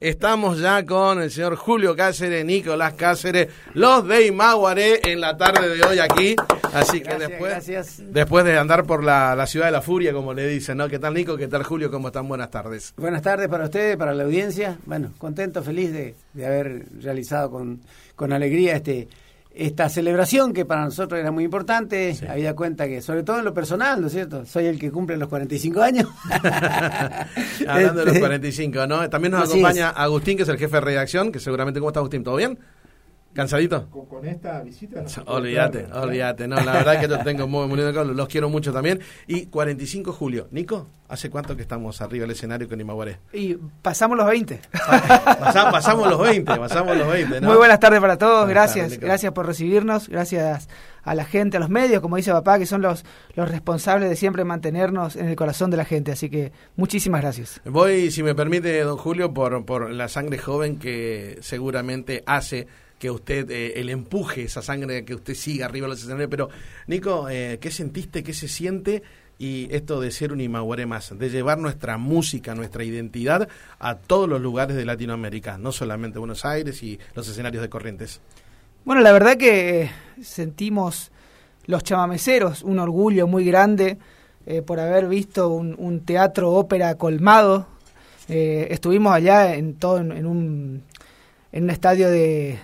Estamos ya con el señor Julio Cáceres, Nicolás Cáceres, los de Imaguaré en la tarde de hoy aquí. Así que después, después de andar por la, ciudad de la furia, como le dicen, ¿no? ¿Qué tal Nico? ¿Qué tal Julio? ¿Cómo están? Buenas tardes. Buenas tardes para ustedes, para la audiencia. Bueno, contento, feliz de, haber realizado con, con alegría este esta celebración que para nosotros era muy importante, había cuenta que, sobre todo en lo personal, ¿no es cierto? Soy el que cumple los 45 años. Hablando de los 45, este, ¿no? También nos acompaña Agustín, que es el jefe de redacción, que seguramente, ¿cómo está Agustín? ¿Todo bien? ¿Cansadito? Con, esta visita. olvídate, olvídate. No, la verdad que yo tengo muy, muy lindo, los quiero mucho también. Y 45 julio. Nico, ¿hace cuánto que estamos arriba del escenario con Imaguaré? Y pasamos los 20. pasamos, los 20, pasamos los 20. Muy buenas tardes para todos, gracias. gracias por recibirnos, gracias a la gente, a los medios, como dice papá, que son los, los responsables de siempre mantenernos en el corazón de la gente. Así que muchísimas gracias. Voy, si me permite, don Julio, por, por la sangre joven que seguramente hace que usted, eh, el empuje, esa sangre, que usted siga arriba de los escenarios. Pero, Nico, eh, ¿qué sentiste, qué se siente? Y esto de ser un Imaguaré más, de llevar nuestra música, nuestra identidad a todos los lugares de Latinoamérica, no solamente Buenos Aires y los escenarios de Corrientes. Bueno, la verdad que sentimos los chamameceros un orgullo muy grande eh, por haber visto un, teatro ópera colmado. estuvimos allá en todo en un, en un estadio de,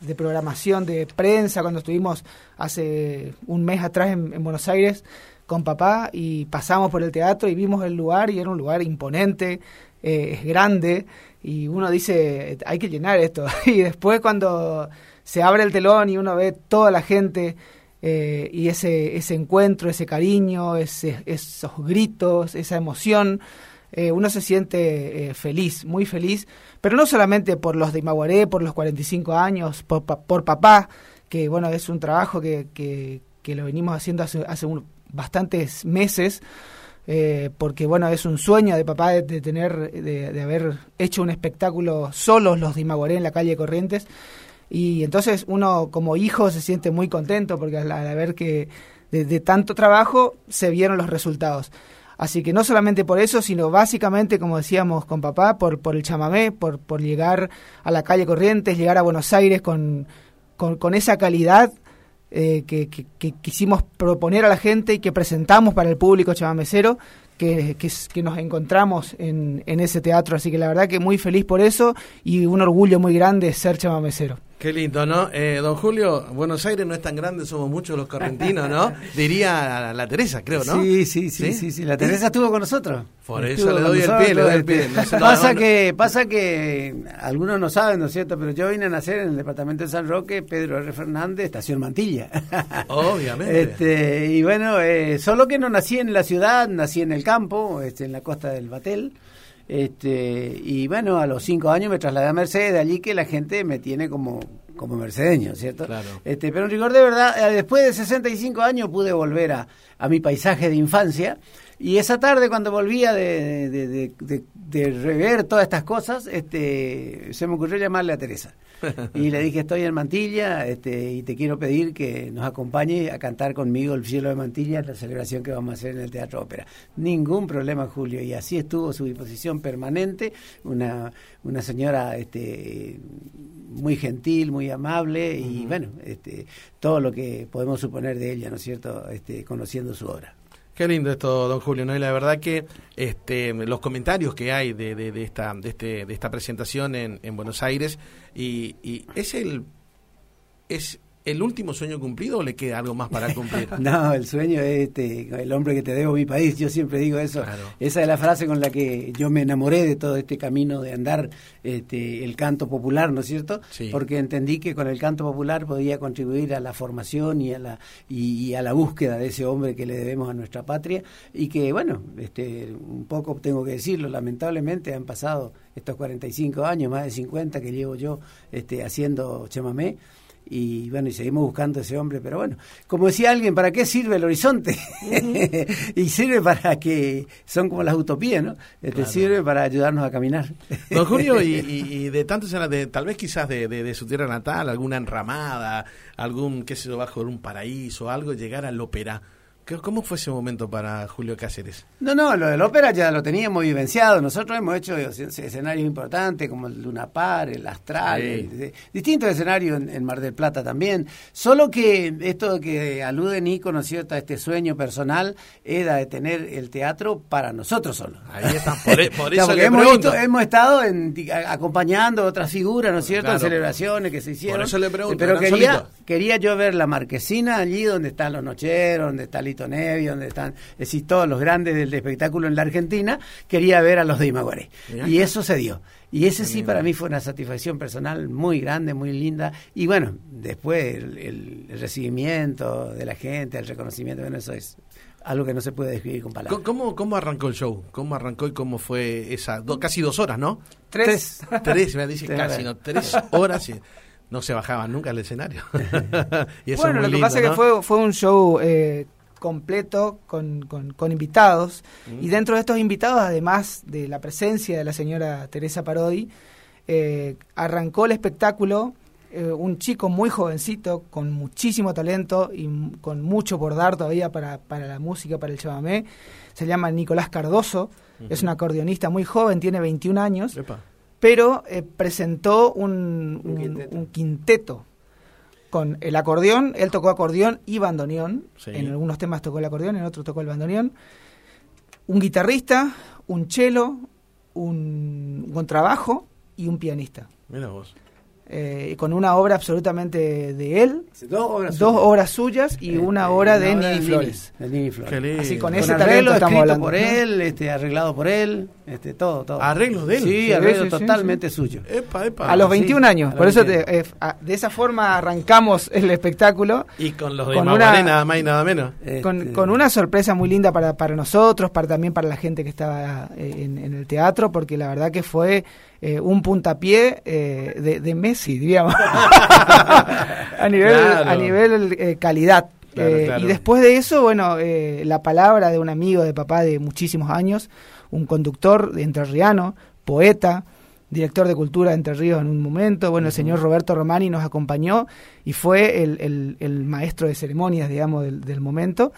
de programación de prensa cuando estuvimos hace un mes atrás en, Buenos Aires con papá y pasamos por el teatro y vimos el lugar y era un lugar imponente, eh, es grande y uno dice, hay que llenar esto. y después cuando se abre el telón y uno ve toda la gente eh, y ese, ese encuentro, ese cariño, ese, esos gritos, esa emoción, eh, uno se siente feliz, muy feliz pero no solamente por los de Imaguaré, por los 45 años, por, por papá, que bueno, es un trabajo que, que, lo venimos haciendo hace, hace bastantes meses, eh, porque bueno, es un sueño de papá de, tener, de, haber hecho un espectáculo solos los de Imaguaré en la calle Corrientes, y entonces uno como hijo se siente muy contento porque al, ver que de tanto trabajo se vieron los resultados. Así que no solamente por eso, sino básicamente, como decíamos con papá, por, por el chamamé, por, por llegar a la calle Corrientes, llegar a Buenos Aires con, con, esa calidad eh, que, que, quisimos proponer a la gente y que presentamos para el público chamamecero, que, que, nos encontramos en, en ese teatro. Así que la verdad que muy feliz por eso y un orgullo muy grande ser chamamecero. Qué lindo, ¿no? Eh, don Julio, Buenos Aires no es tan grande, somos muchos los correntinos, ¿no? Diría la, Teresa, creo, ¿no? Sí, sí, sí, sí, sí, la Teresa estuvo con nosotros. Por eso le doy el pie, le doy el pie. pasa, que, pasa que algunos no saben, ¿no es cierto? Pero yo vine a nacer en el departamento de San Roque, Pedro R. Fernández, Estación Mantilla. Obviamente. Este, y bueno, eh, solo que no nací en la ciudad, nací en el campo, este, en la costa del Batel. Este, y bueno, a los cinco años me trasladé a Mercedes, de allí que la gente me tiene como, como mercedeño, ¿cierto? Claro. Este, pero en rigor de verdad, eh, después de 65 años pude volver a, a mi paisaje de infancia. Y esa tarde cuando volvía de, de, de, de, rever todas estas cosas, este, se me ocurrió llamarle a Teresa. Y le dije, estoy en Mantilla este, y te quiero pedir que nos acompañe a cantar conmigo El cielo de Mantilla, la celebración que vamos a hacer en el Teatro Ópera. Ningún problema, Julio. Y así estuvo su disposición permanente, una, una señora este, muy gentil, muy amable y bueno, este, todo lo que podemos suponer de ella, ¿no es cierto?, este, conociendo su obra. Qué lindo esto, don Julio, ¿no? Y la verdad que este, los comentarios que hay de, de, esta, de, este, de esta presentación en, en Buenos Aires, y, y es el es el último sueño cumplido o le queda algo más para cumplir? no, el sueño es este, el hombre que te debo mi país, yo siempre digo eso. Esa es la frase con la que yo me enamoré de todo este camino de andar este, el canto popular, ¿no es cierto? Porque entendí que con el canto popular podía contribuir a la formación y a la, y, a la búsqueda de ese hombre que le debemos a nuestra patria y que, bueno, este, un poco tengo que decirlo, lamentablemente han pasado estos 45 años, más de 50 que llevo yo este, haciendo chamamé y bueno, y seguimos buscando a ese hombre, pero bueno, como decía alguien, ¿para qué sirve el horizonte? y sirve para que, son como las utopías, ¿no? Este, Sirve para ayudarnos a caminar. Don Julio, y, y, de tantos de, tal vez quizás de, de, su tierra natal, alguna enramada, algún, qué sé yo, bajo de un paraíso, algo, llegar al ópera. ¿Cómo fue ese momento para Julio Cáceres? No, no, lo de la ópera ya lo teníamos vivenciado. Nosotros hemos hecho escenarios importantes como el Luna Par, el Astral, distintos escenarios en, Mar del Plata también. Solo que esto que alude Nico, ¿no es cierto?, a este sueño personal, era de tener el teatro para nosotros solos. Ahí está, por, e, eso hemos, estado acompañando otras figuras, ¿no es cierto?, en celebraciones que se hicieron. Por eso le pregunto. Pero quería, quería yo ver la marquesina allí donde están los nocheros, donde está Lito Nevi, donde están, es decir, todos los grandes del espectáculo en la Argentina, quería ver a los de Imaguaré. Y eso se dio. Y ese sí para mí fue una satisfacción personal muy grande, muy linda. Y bueno, después el, recibimiento de la gente, el reconocimiento, bueno, eso es algo que no se puede describir con palabras. ¿Cómo, cómo arrancó el show? ¿Cómo arrancó y cómo fue esa? casi dos horas, ¿no? Tres. Tres, me dice casi, ¿no? Tres horas y no se bajaban nunca al escenario. y eso bueno, lo que pasa es que fue, fue un show eh, completo con, con, invitados. Mm. Y dentro de estos invitados, además de la presencia de la señora Teresa Parodi, eh, arrancó el espectáculo eh, un chico muy jovencito, con muchísimo talento y con mucho por dar todavía para, para la música, para el chamamé. Se llama Nicolás Cardoso, es un acordeonista muy joven, tiene 21 años, pero eh, presentó un, un quinteto con el acordeón, él tocó acordeón y bandoneón, en algunos temas tocó el acordeón, en otros tocó el bandoneón, un guitarrista, un cello, un contrabajo y un pianista. Mira vos. Eh, con una obra absolutamente de él, dos obras, suyas y una obra de Nini Flores. Así con, ese talento estamos hablando. por él, este, arreglado por él, este, todo, todo. ¿Arreglos de él? Sí, arreglo totalmente suyo. a los 21 años, por eso eh, de esa forma arrancamos el espectáculo. Y con los de con nada más y nada menos. Con, este, con, una sorpresa muy linda para, para nosotros, para también para la gente que estaba eh, en, en el teatro, porque la verdad que fue eh, un puntapié eh, de, Messi, digamos, a nivel, a nivel eh, calidad. Y después de eso, bueno, la palabra de un amigo de papá de muchísimos años, un conductor de entrerriano, poeta, director de cultura de Entre Ríos en un momento. Bueno, el señor Roberto Romani nos acompañó y fue el, el, maestro de ceremonias, digamos, del, del, momento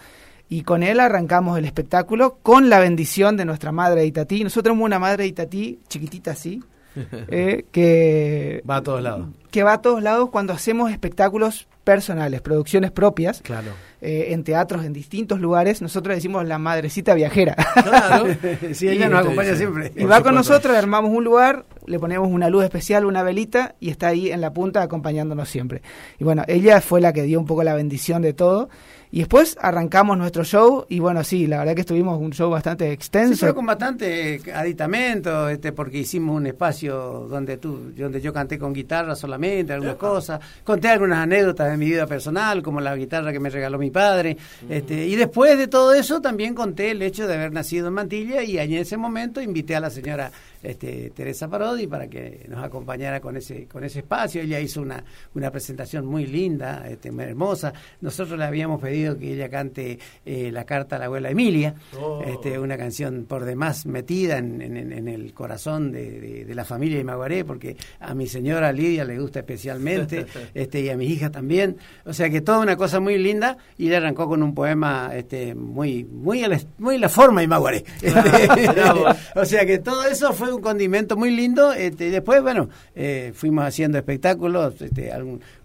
y con él arrancamos el espectáculo con la bendición de nuestra madre Itatí. Nosotros tenemos una madre Itatí chiquitita así, eh, que va a todos lados. Que va a todos lados cuando hacemos espectáculos personales, producciones propias, claro. Eh, en teatros en distintos lugares. Nosotros decimos la madrecita viajera. Claro, sí, ella nos acompaña siempre. Y va con nosotros, armamos un lugar, le ponemos una luz especial, una velita, y está ahí en la punta acompañándonos siempre. Y bueno, ella fue la que dio un poco la bendición de todo. Y después arrancamos nuestro show y bueno, sí, la verdad que estuvimos un show bastante extenso. Sí, con bastante aditamento, este, porque hicimos un espacio donde tú, donde yo canté con guitarra solamente, algunas cosas, conté algunas anécdotas de mi vida personal, como la guitarra que me regaló mi padre, este, y después de todo eso también conté el hecho de haber nacido en Mantilla y en ese momento invité a la señora este, Teresa Parodi para que nos acompañara con ese con ese espacio. Ella hizo una, una presentación muy linda, este, muy hermosa. Nosotros le habíamos pedido que ella cante eh, la carta a la abuela Emilia, oh. este, una canción por demás metida en, en, el corazón de, de, la familia Imaguaré, porque a mi señora Lidia le gusta especialmente este, y a mi hija también. O sea que toda una cosa muy linda y le arrancó con un poema este, muy, muy, la, muy la forma Imaguaré. o sea que todo eso fue un condimento muy lindo. Este, después, bueno, eh, fuimos haciendo espectáculos, este,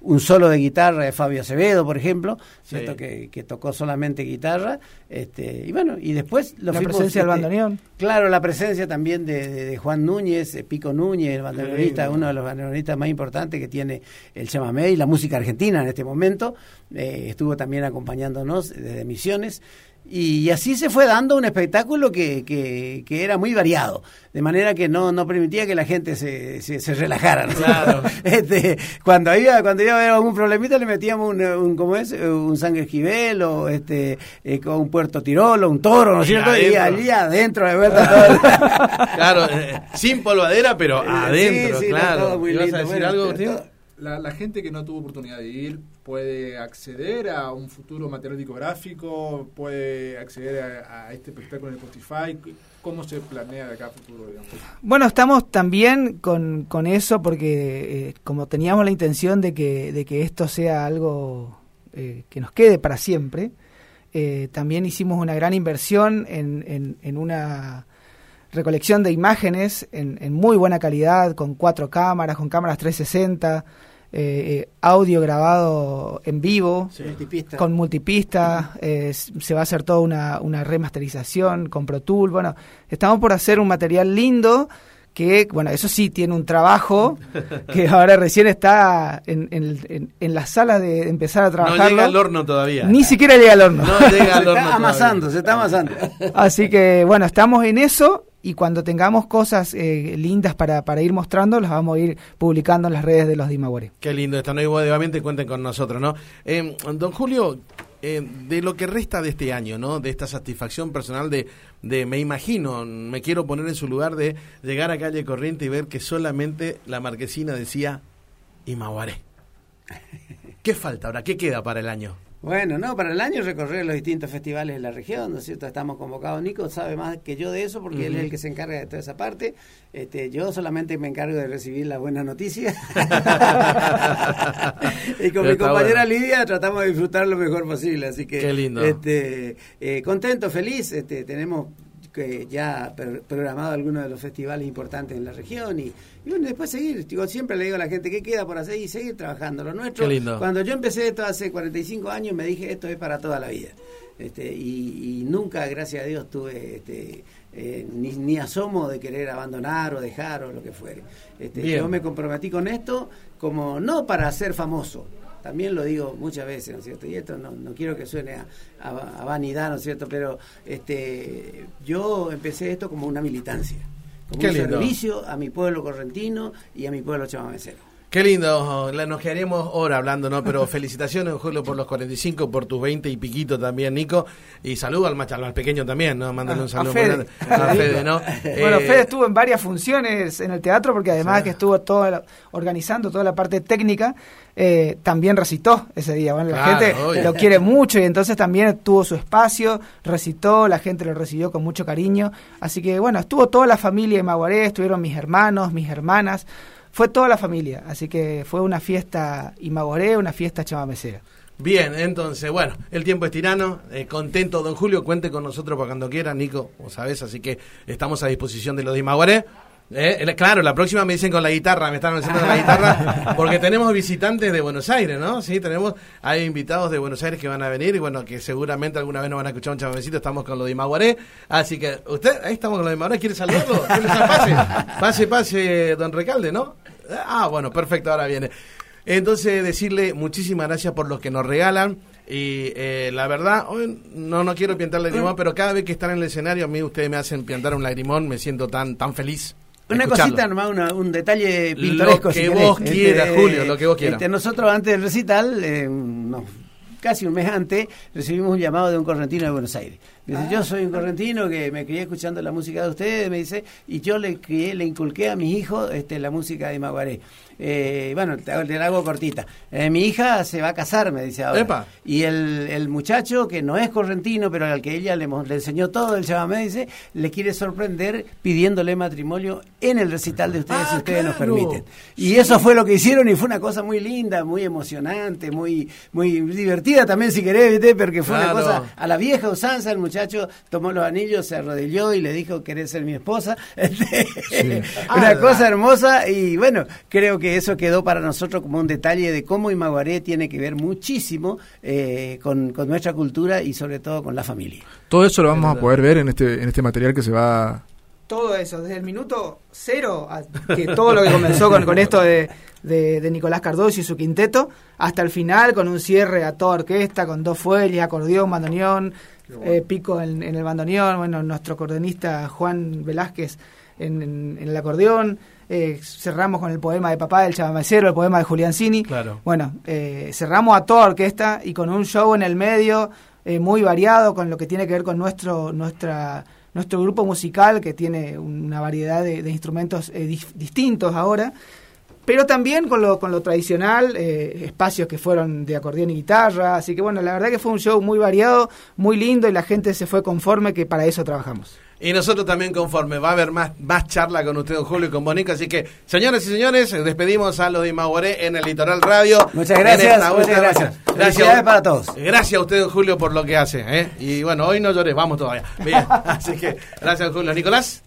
un solo de guitarra de Fabio Acevedo, por ejemplo, ¿cierto? Que, tocó solamente guitarra. Este, y bueno, y después lo La presencia del este, bandoneón. Claro, la presencia también de, Juan Núñez, Pico Núñez, el bandoneonista, uno de los bandoneonistas más importantes que tiene el chamamé y la música argentina en este momento. Eh, estuvo también acompañándonos desde Misiones. Y así se fue dando un espectáculo que, que, que, era muy variado, de manera que no, no permitía que la gente se, se, relajara. Claro. este, cuando había cuando iba a haber algún problemita le metíamos un, un ¿cómo es? un sangre esquivel o este eh, un puerto tirolo, un toro, ¿no es cierto? Y allí adentro de vuelta Claro, eh, sin polvadera, pero adentro, claro. muy lindo. a decir algo, la, gente que no tuvo oportunidad de ir puede acceder a un futuro material discográfico, puede acceder a, este espectáculo en Spotify. ¿Cómo se planea de acá a futuro? Bueno, estamos también con, con eso porque eh, como teníamos la intención de que, de que esto sea algo eh, que nos quede para siempre, eh, también hicimos una gran inversión en, en, una recolección de imágenes en, muy buena calidad, con cuatro cámaras, con cámaras 360, eh, audio grabado en vivo, con multipista, se va a hacer toda una, una remasterización con Pro Tool. Bueno, estamos por hacer un material lindo que, bueno, eso sí, tiene un trabajo que ahora recién está en, en, en la sala de empezar a trabajar. No llega al horno todavía. Ni siquiera llega al horno. No llega al horno. se está amasando, se está amasando. Así que, bueno, estamos en eso y cuando tengamos cosas eh, lindas para, para ir mostrando, las vamos a ir publicando en las redes de los Dimagüere. Qué lindo, esto no obviamente cuenten con nosotros, ¿no? Eh, don Julio, eh, de lo que resta de este año, ¿no? De esta satisfacción personal de, de, me imagino, me quiero poner en su lugar de llegar a calle Corriente y ver que solamente la marquesina decía Imaguaré. ¿Qué falta ahora? ¿Qué queda para el año? Bueno, no, para el año recorrer los distintos festivales de la región, ¿no es cierto? Estamos convocados. Nico sabe más que yo de eso porque él es el que se encarga de toda esa parte. Este, yo solamente me encargo de recibir la buena noticia. y con mi compañera Lidia tratamos de disfrutar lo mejor posible. Así que, Qué lindo. Este, eh, contento, feliz. Este, tenemos que ya programado algunos de los festivales importantes en la región y, bueno, después seguir. Digo, siempre le digo a la gente, ¿qué queda por hacer? Y seguir trabajando. Lo nuestro, cuando yo empecé esto hace 45 años, me dije, esto es para toda la vida. Este, y, nunca, gracias a Dios, tuve este, eh, ni, ni, asomo de querer abandonar o dejar o lo que fuere. Este, yo me comprometí con esto como no para ser famoso, también lo digo muchas veces, ¿no es cierto? Y esto no, no quiero que suene a, vanidad, ¿no es cierto? Pero este, yo empecé esto como una militancia, como un servicio a mi pueblo correntino y a mi pueblo chamamecero. Qué lindo, nos quedaremos ahora hablando, ¿no? Pero felicitaciones, Julio, por los 45, por tus 20 y piquito también, Nico. Y saludo al, al pequeño también, ¿no? Mándale un saludo. A Fede. ¿no? bueno, Fede estuvo en varias funciones en el teatro, porque además que estuvo todo organizando toda la parte técnica, eh, también recitó ese día. Bueno, la gente lo quiere mucho y entonces también tuvo su espacio, recitó, la gente lo recibió con mucho cariño. Así que, bueno, estuvo toda la familia de Maguaré, estuvieron mis hermanos, mis hermanas fue toda la familia, así que fue una fiesta imagoré, una fiesta chamamecera. Bien, entonces, bueno, el tiempo es tirano, eh, contento, don Julio, cuente con nosotros para cuando quiera, Nico, vos sabés, así que estamos a disposición de los de Imaguaré. Eh, claro, la próxima me dicen con la guitarra, me están diciendo con la guitarra, porque tenemos visitantes de Buenos Aires, ¿no? Sí, tenemos, hay invitados de Buenos Aires que van a venir y bueno, que seguramente alguna vez nos van a escuchar un chamamecito, estamos con lo de Imaguaré, así que usted, ahí estamos con lo de Imaguaré, ¿quiere saludarlo? Pase, pase, pase, don Recalde, ¿no? Ah, bueno, perfecto, ahora viene. Entonces, decirle muchísimas gracias por lo que nos regalan. Y eh, la verdad, no no quiero pintarle lagrimón, pero cada vez que están en el escenario, a mí ustedes me hacen pintar un lagrimón, me siento tan tan feliz. Una cosita nomás, un detalle pintoresco. Lo que vos quieras, este, Julio, lo que vos quieras. Este, nosotros antes del recital, eh, casi un mes antes, recibimos un llamado de un correntino de Buenos Aires. Dice, yo soy un correntino que me crié escuchando la música de ustedes, me dice, y yo le crié, le inculqué a mis hijos este, la música de Maguaré. Eh, bueno, te, la hago cortita. Eh, mi hija se va a casar, me dice ahora. Y el, el, muchacho, que no es correntino, pero al que ella le, le enseñó todo el me dice, le quiere sorprender pidiéndole matrimonio en el recital de ustedes, si ah, ustedes nos permiten. Y eso fue lo que hicieron y fue una cosa muy linda, muy emocionante, muy muy divertida también, si querés, ¿viste? porque fue una cosa a la vieja usanza. El muchacho tomó los anillos, se arrodilló y le dijo, ¿querés ser mi esposa? una ah, cosa hermosa y bueno, creo que que eso quedó para nosotros como un detalle de cómo Imaguaré tiene que ver muchísimo eh, con, nuestra cultura y sobre todo con la familia. Todo eso lo vamos a poder ver en este, en este material que se va... Todo eso, desde el minuto cero, que todo lo que comenzó con, con esto de, de, Nicolás Cardoso y su quinteto, hasta el final con un cierre a toda orquesta, con dos fuelles, acordeón, bandoneón, eh, pico en, el bandoneón, bueno, nuestro acordeonista Juan Velázquez en, en el acordeón, eh, cerramos con el poema de papá del Chavamecero, el poema de Julián Cini. Claro. Bueno, eh, cerramos a toda orquesta y con un show en el medio eh, muy variado con lo que tiene que ver con nuestro, nuestra, nuestro grupo musical que tiene una variedad de, instrumentos distintos ahora. Pero también con lo, con lo tradicional, espacios que fueron de acordeón y guitarra. Así que bueno, la verdad que fue un show muy variado, muy lindo y la gente se fue conforme que para eso trabajamos. Y nosotros también conforme. Va a haber más, más charla con usted, don Julio, y con Bonico. Así que, señores y señores, despedimos a los de Maguaré en el Litoral Radio. Muchas gracias. Muchas gracias. Gracias para todos. Gracias a usted, don Julio, por lo que hace. ¿eh? Y bueno, hoy no llores, vamos todavía. Bien. Así que, gracias, don Julio. Nicolás.